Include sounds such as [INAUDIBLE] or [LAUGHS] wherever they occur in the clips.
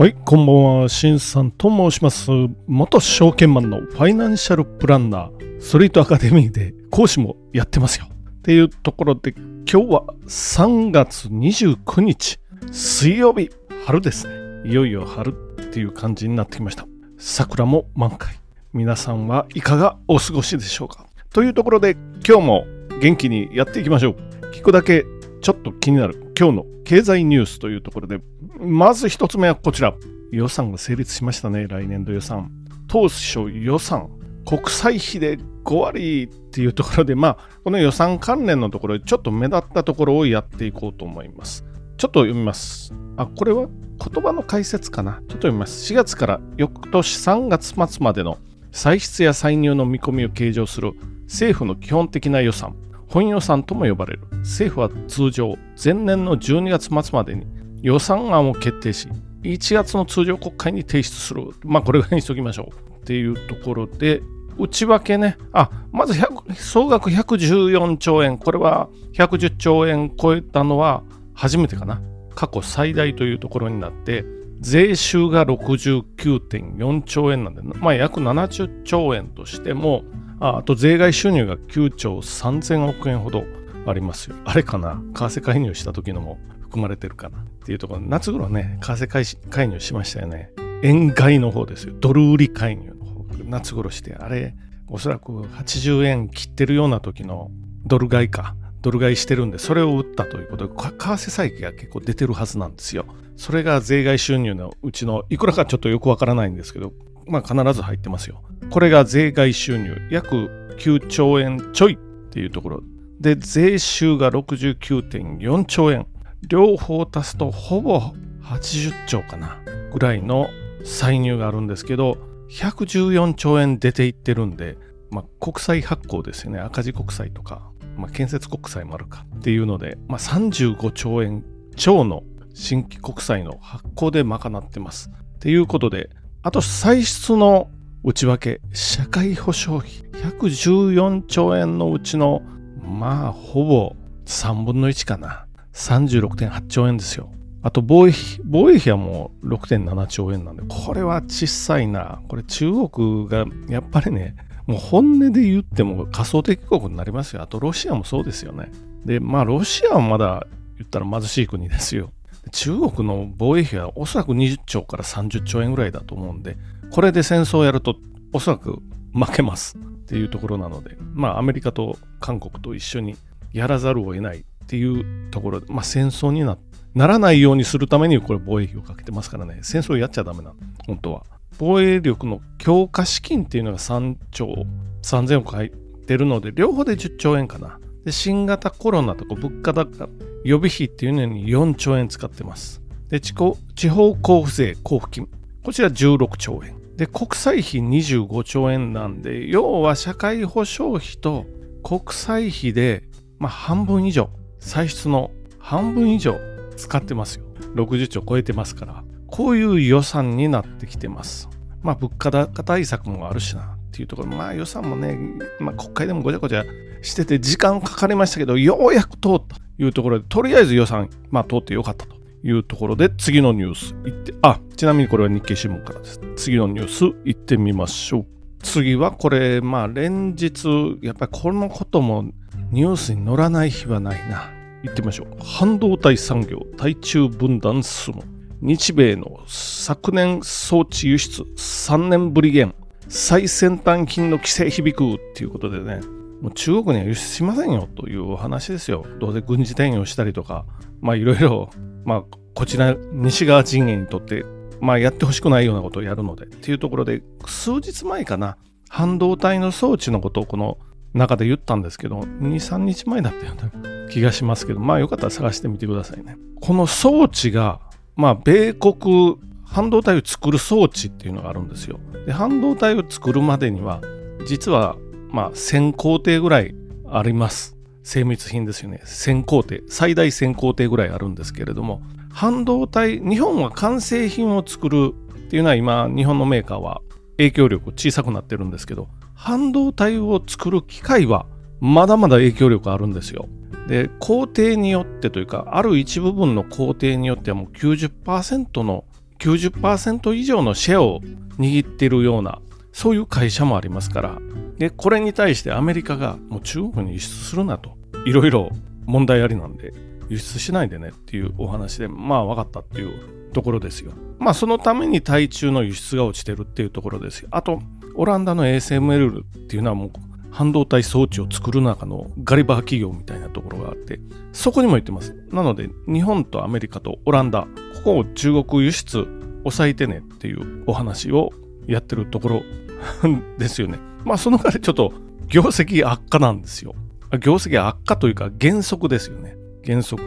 はい、こんばんは、しんさんと申します。元証券マンのファイナンシャルプランナー、ストリートアカデミーで講師もやってますよ。っていうところで、今日は3月29日、水曜日、春ですね。いよいよ春っていう感じになってきました。桜も満開。皆さんはいかがお過ごしでしょうか？というところで、今日も元気にやっていきましょう。聞くだけちょっと気になる今日の経済ニュースというところで、まず一つ目はこちら。予算が成立しましたね、来年度予算。当初予算、国債費で5割っていうところで、まあ、この予算関連のところでちょっと目立ったところをやっていこうと思います。ちょっと読みます。あ、これは言葉の解説かな。ちょっと読みます。4月から翌年3月末までの歳出や歳入の見込みを計上する政府の基本的な予算。本予算とも呼ばれる。政府は通常前年の12月末までに予算案を決定し1月の通常国会に提出する。まあこれぐらいにしときましょう。っていうところで内訳ね。あまず総額114兆円。これは110兆円超えたのは初めてかな。過去最大というところになって税収が69.4兆円なんで、まあ、約70兆円としてもああと税外収入が9兆3000億円ほどありますよ。あれかな？為替介入した時のも含まれてるかなっていうところ、夏頃ね、為替介入しましたよね。円買いの方ですよ。ドル売り介入の方。夏頃して、あれ、おそらく80円切ってるような時のドル買いか。ドル買いしてるんで、それを売ったということで、為替差益が結構出てるはずなんですよ。それが税外収入のうちの、いくらかちょっとよくわからないんですけど、まあ必ず入ってますよ。これが税外収入約9兆円ちょいっていうところで税収が69.4兆円両方足すとほぼ80兆かなぐらいの歳入があるんですけど114兆円出ていってるんで、まあ、国債発行ですよね赤字国債とか、まあ、建設国債もあるかっていうので、まあ、35兆円超の新規国債の発行で賄ってます。っていうことであと歳出の内訳、社会保障費114兆円のうちの、まあ、ほぼ3分の1かな。36.8兆円ですよ。あと防衛費、防衛費はもう6.7兆円なんで、これは小さいな。これ中国がやっぱりね、もう本音で言っても仮想敵国になりますよ。あとロシアもそうですよね。で、まあロシアはまだ言ったら貧しい国ですよ。中国の防衛費はおそらく20兆から30兆円ぐらいだと思うんで、これで戦争をやるとおそらく負けますっていうところなので、まあアメリカと韓国と一緒にやらざるを得ないっていうところで、まあ戦争にならないようにするためにこれ防衛費をかけてますからね、戦争やっちゃダメな本当は。防衛力の強化資金っていうのが3兆3000億入ってるので、両方で10兆円かな。で、新型コロナとか物価高、予備費っていうのに4兆円使ってます。で、地方交付税交付金。こちら16兆円。で、国債費25兆円なんで、要は社会保障費と国債費で、まあ、半分以上、歳出の半分以上使ってますよ。60兆超えてますから。こういう予算になってきてます。まあ、物価高対策もあるしなっていうところ、まあ予算もね、まあ国会でもごちゃごちゃしてて時間かかりましたけど、ようやく通ったというところで、とりあえず予算、まあ通ってよかったというところで、次のニュースいって、あ、ちなみにこれは日経新聞からです。次のニュースいってみましょう。次はこれ、まあ連日、やっぱりこのこともニュースに載らない日はないな。行ってみましょう。半導体産業、対中分断進む。日米の昨年装置輸出3年ぶり減。最先端品の規制響くっていうことでね、もう中国には輸出しませんよというお話ですよ。どうせ軍事転用したりとか、まあいろいろ、まあこちら西側陣営にとって、まあやってほしくないようなことをやるのでっていうところで、数日前かな、半導体の装置のことをこの中で言ったんですけど、2、3日前だったような [LAUGHS] 気がしますけど、まあよかったら探してみてくださいね。この装置が、まあ米国半導体を作る装置っていうのがあるんですよ。で半導体を作るまでには、実はまあ、1000工程ぐらいあります。精密品ですよね。1000工程、最大1000工程ぐらいあるんですけれども、半導体、日本は完成品を作るっていうのは今、日本のメーカーは影響力小さくなってるんですけど、半導体を作る機械はまだまだ影響力あるんですよ。で、工程によってというか、ある一部分の工程によってはもう90%の90%以上のシェアを握っているようなそういう会社もありますから。でこれに対してアメリカがもう中国に輸出するなと。いろいろ問題ありなんで輸出しないでねっていうお話でまあ分かったっていうところですよ。まあそのために対中の輸出が落ちてるっていうところですよ。あとオランダの ASML っていうのはもう半導体装置を作る中のガリバー企業みたいなところがあってそこにも言ってます。なので日本とアメリカとオランダここを中国輸出抑えてねっていうお話をやってるところですよね。[LAUGHS] まあその代わりちょっと業績悪化なんですよ。業績悪化というか原則ですよね。原則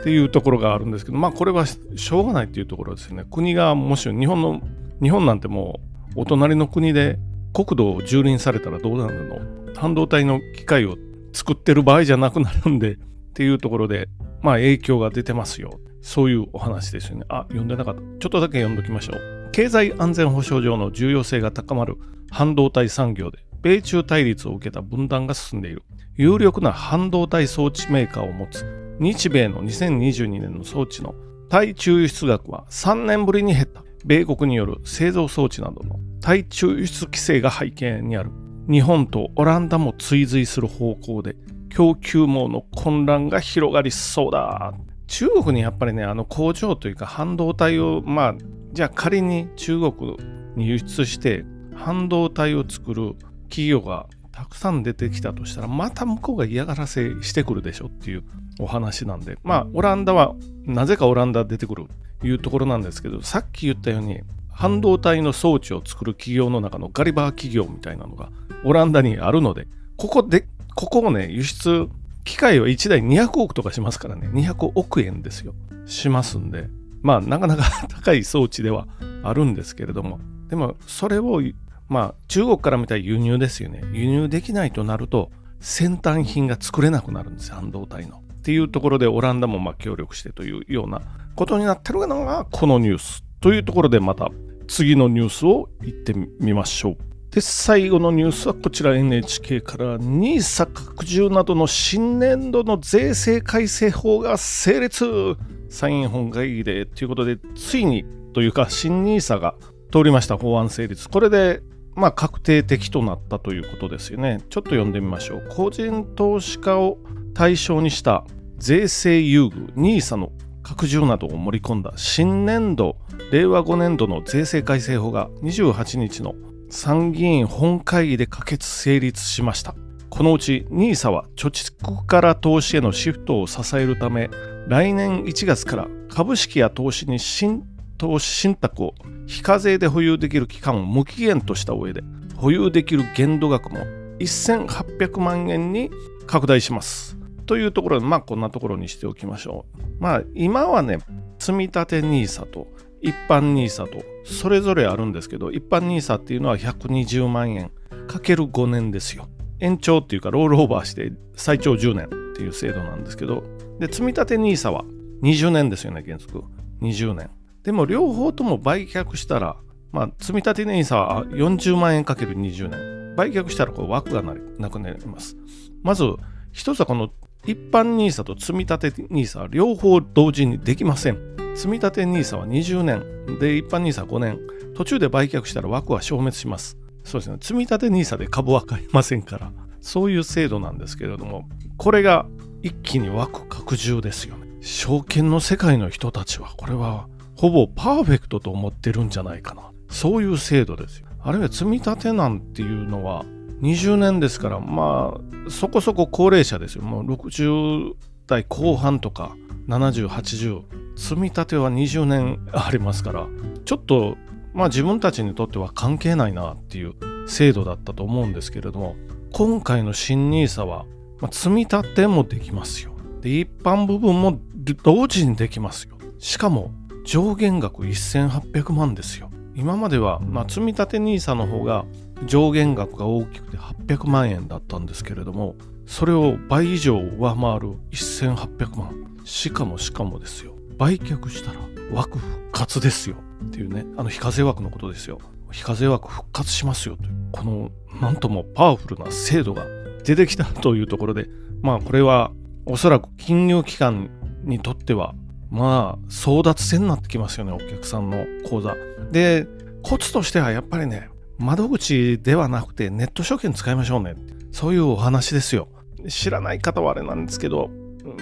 っていうところがあるんですけどまあこれはしょうがないっていうところですよね。国がもし日本の日本なんてもうお隣の国で国土を蹂躙されたらどうなるの？半導体の機械を作ってる場合じゃなくなるんでっていうところでまあ影響が出てますよ。そういうお話ですよねあ読んでなかったちょっとだけ読んどきましょう経済安全保障上の重要性が高まる半導体産業で米中対立を受けた分断が進んでいる有力な半導体装置メーカーを持つ日米の2022年の装置の対中輸出額は3年ぶりに減った。米国による製造装置などの対中輸出規制が背景にある。日本とオランダも追随する方向で供給網の混乱が広がりそうだ。中国にやっぱりね、あの工場というか半導体を、まあ、じゃあ仮に中国に輸出して半導体を作る企業がたくさん出てきたとしたら、また向こうが嫌がらせしてくるでしょっていうお話なんで、まあ、オランダは、なぜかオランダ出てくるというところなんですけど、さっき言ったように、半導体の装置を作る企業の中のガリバー企業みたいなのがオランダにあるので、ここで、ここをね、輸出、機械は1台200億とかしますからね、200億円ですよ。しますんで、まあ、なかなか [LAUGHS] 高い装置ではあるんですけれども、でも、それを、まあ、中国から見たら輸入ですよね。輸入できないとなると、先端品が作れなくなるんですよ、半導体の。っていうところでオランダもま協力してというようなことになってるのがこのニュースというところでまた次のニュースを言ってみましょう。で、最後のニュースはこちら NHK から。NISA 拡充などの新年度の税制改正法が成立。参院本会議でということでついにというか新 NISA が通りました。法案成立。これでまあ確定的となったということですよね。ちょっと読んでみましょう。個人投資家を対象にした。税制優遇。NISA の拡充などを盛り込んだ。新年度。令和5年度の税制改正法が28日の参議院本会議で可決成立しましたこのうち NISA は貯蓄から投資へのシフトを支えるため来年1月から株式や投資に新投資信託を非課税で保有できる期間を無期限とした上で保有できる限度額も1800万円に拡大しますというところで、まあこんなところにしておきましょう。まあ今はね、積立 NISA と一般 NISA とそれぞれあるんですけど、一般 NISA っていうのは120万円かける5年ですよ。延長っていうかロールオーバーして最長10年っていう制度なんですけど、で、積立 NISA は20年ですよね、原則。20年。でも両方とも売却したら、まあ、積立 NISA は40万円かける20年。売却したらこう枠がなくなります。まず、一つはこの一般 NISA と積立 NISA 両方同時にできません。積立 NISA は20年、で、一般 NISA は5年。途中で売却したら枠は消滅します。そうですね。積立 NISA で株は買えませんから、そういう制度なんですけれども、これが一気に枠拡充ですよね。証券の世界の人たちは、これはほぼパーフェクトと思ってるんじゃないかな。そういう制度ですよ。あるいは積み立てなんていうのは、20年ですから、まあ、そこそこ高齢者ですよ。もう60代後半とか、70、80。積み立ては20年ありますから、ちょっと、まあ自分たちにとっては関係ないなっていう制度だったと思うんですけれども、今回の新 NISA は、まあ、積み立てもできますよ。で、一般部分も同時にできますよ。しかも、上限額1800万ですよ。今までは、まあ、積み立て NISA の方が上限額が大きくて800万円だったんですけれどもそれを倍以上上回る1800万しかもしかもですよ売却したら枠復活ですよっていうねあの非課税枠のことですよ。非課税枠復活しますよというこのなんともパワフルな制度が出てきたというところでまあこれはおそらく金融機関にとってはまあ争奪戦になってきますよねお客さんの口座。でコツとしてはやっぱりね窓口ではなくてネット証券使いましょうねそういうお話ですよ。知らない方はあれなんですけど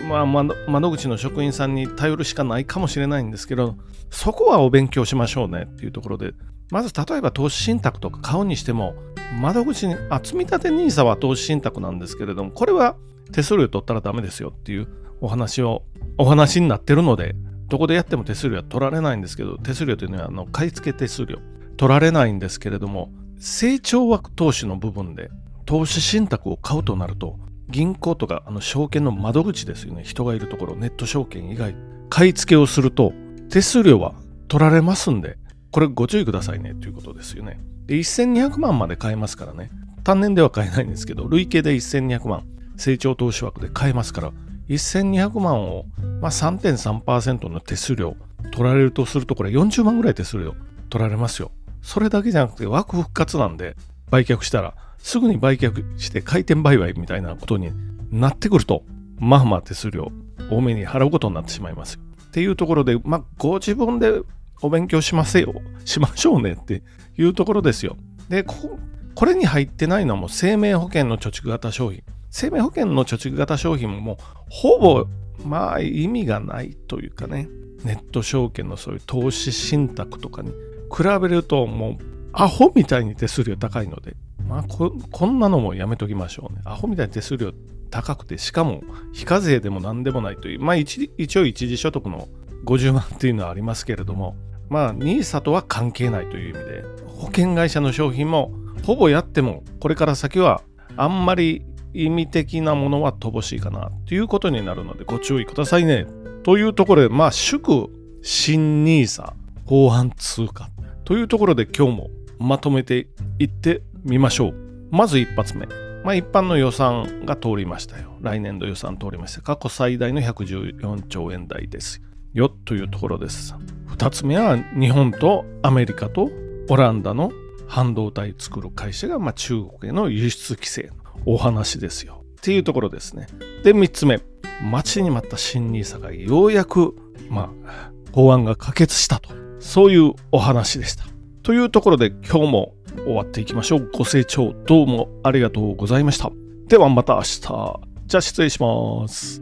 まあ、窓口の職員さんに頼るしかないかもしれないんですけど、そこはお勉強しましょうねっていうところで、まず例えば投資信託とか買うにしても、窓口に、あ、積立 NISA は投資信託なんですけれども、これは手数料取ったらダメですよっていうお話を、お話になってるので、どこでやっても手数料は取られないんですけど、手数料というのはあの買い付け手数料取られないんですけれども、成長枠投資の部分で投資信託を買うとなると、銀行とかあの証券の窓口ですよね。人がいるところ、ネット証券以外、買い付けをすると手数料は取られますんで、これご注意くださいねということですよね。で、1200万まで買えますからね。単年では買えないんですけど、累計で1200万、成長投資枠で買えますから、1200万を、まあ、3.3%の手数料取られるとすると、これ40万ぐらい手数料取られますよ。それだけじゃなくて枠復活なんで、売却したらすぐに売却して回転売買みたいなことになってくると、まあまあ手数料多めに払うことになってしまいます。っていうところで、まあ、ご自分でお勉強しますよ、しましょうねっていうところですよ。で、ここれに入ってないのはもう生命保険の貯蓄型商品。生命保険の貯蓄型商品ももうほぼまあ意味がないというかね、ネット証券のそういう投資信託とかに比べるともうアホみたいに手数料高いので、まあこ、こんなのもやめときましょうね。アホみたいに手数料高くて、しかも非課税でも何でもないという、まあ一一応一時所得の50万っていうのはありますけれども、まあ NISA とは関係ないという意味で、保険会社の商品もほぼやっても、これから先はあんまり意味的なものは乏しいかなということになるのでご注意くださいね。というところで、まあ祝新 NISA 後半通貨というところで今日もまとめていってみましょう。まず一発目。まあ、一般の予算が通りましたよ。来年度予算通りました。過去最大の114兆円台ですよというところです。二つ目は日本とアメリカとオランダの半導体作る会社が、まあ、中国への輸出規制のお話ですよ。っていうところですね。で、三つ目。待ちに待った新 NISA がようやく、まあ、法案が可決したと。そういうお話でした。というところで今日も終わっていきましょう。ご清聴どうもありがとうございました。ではまた明日。じゃあ失礼します。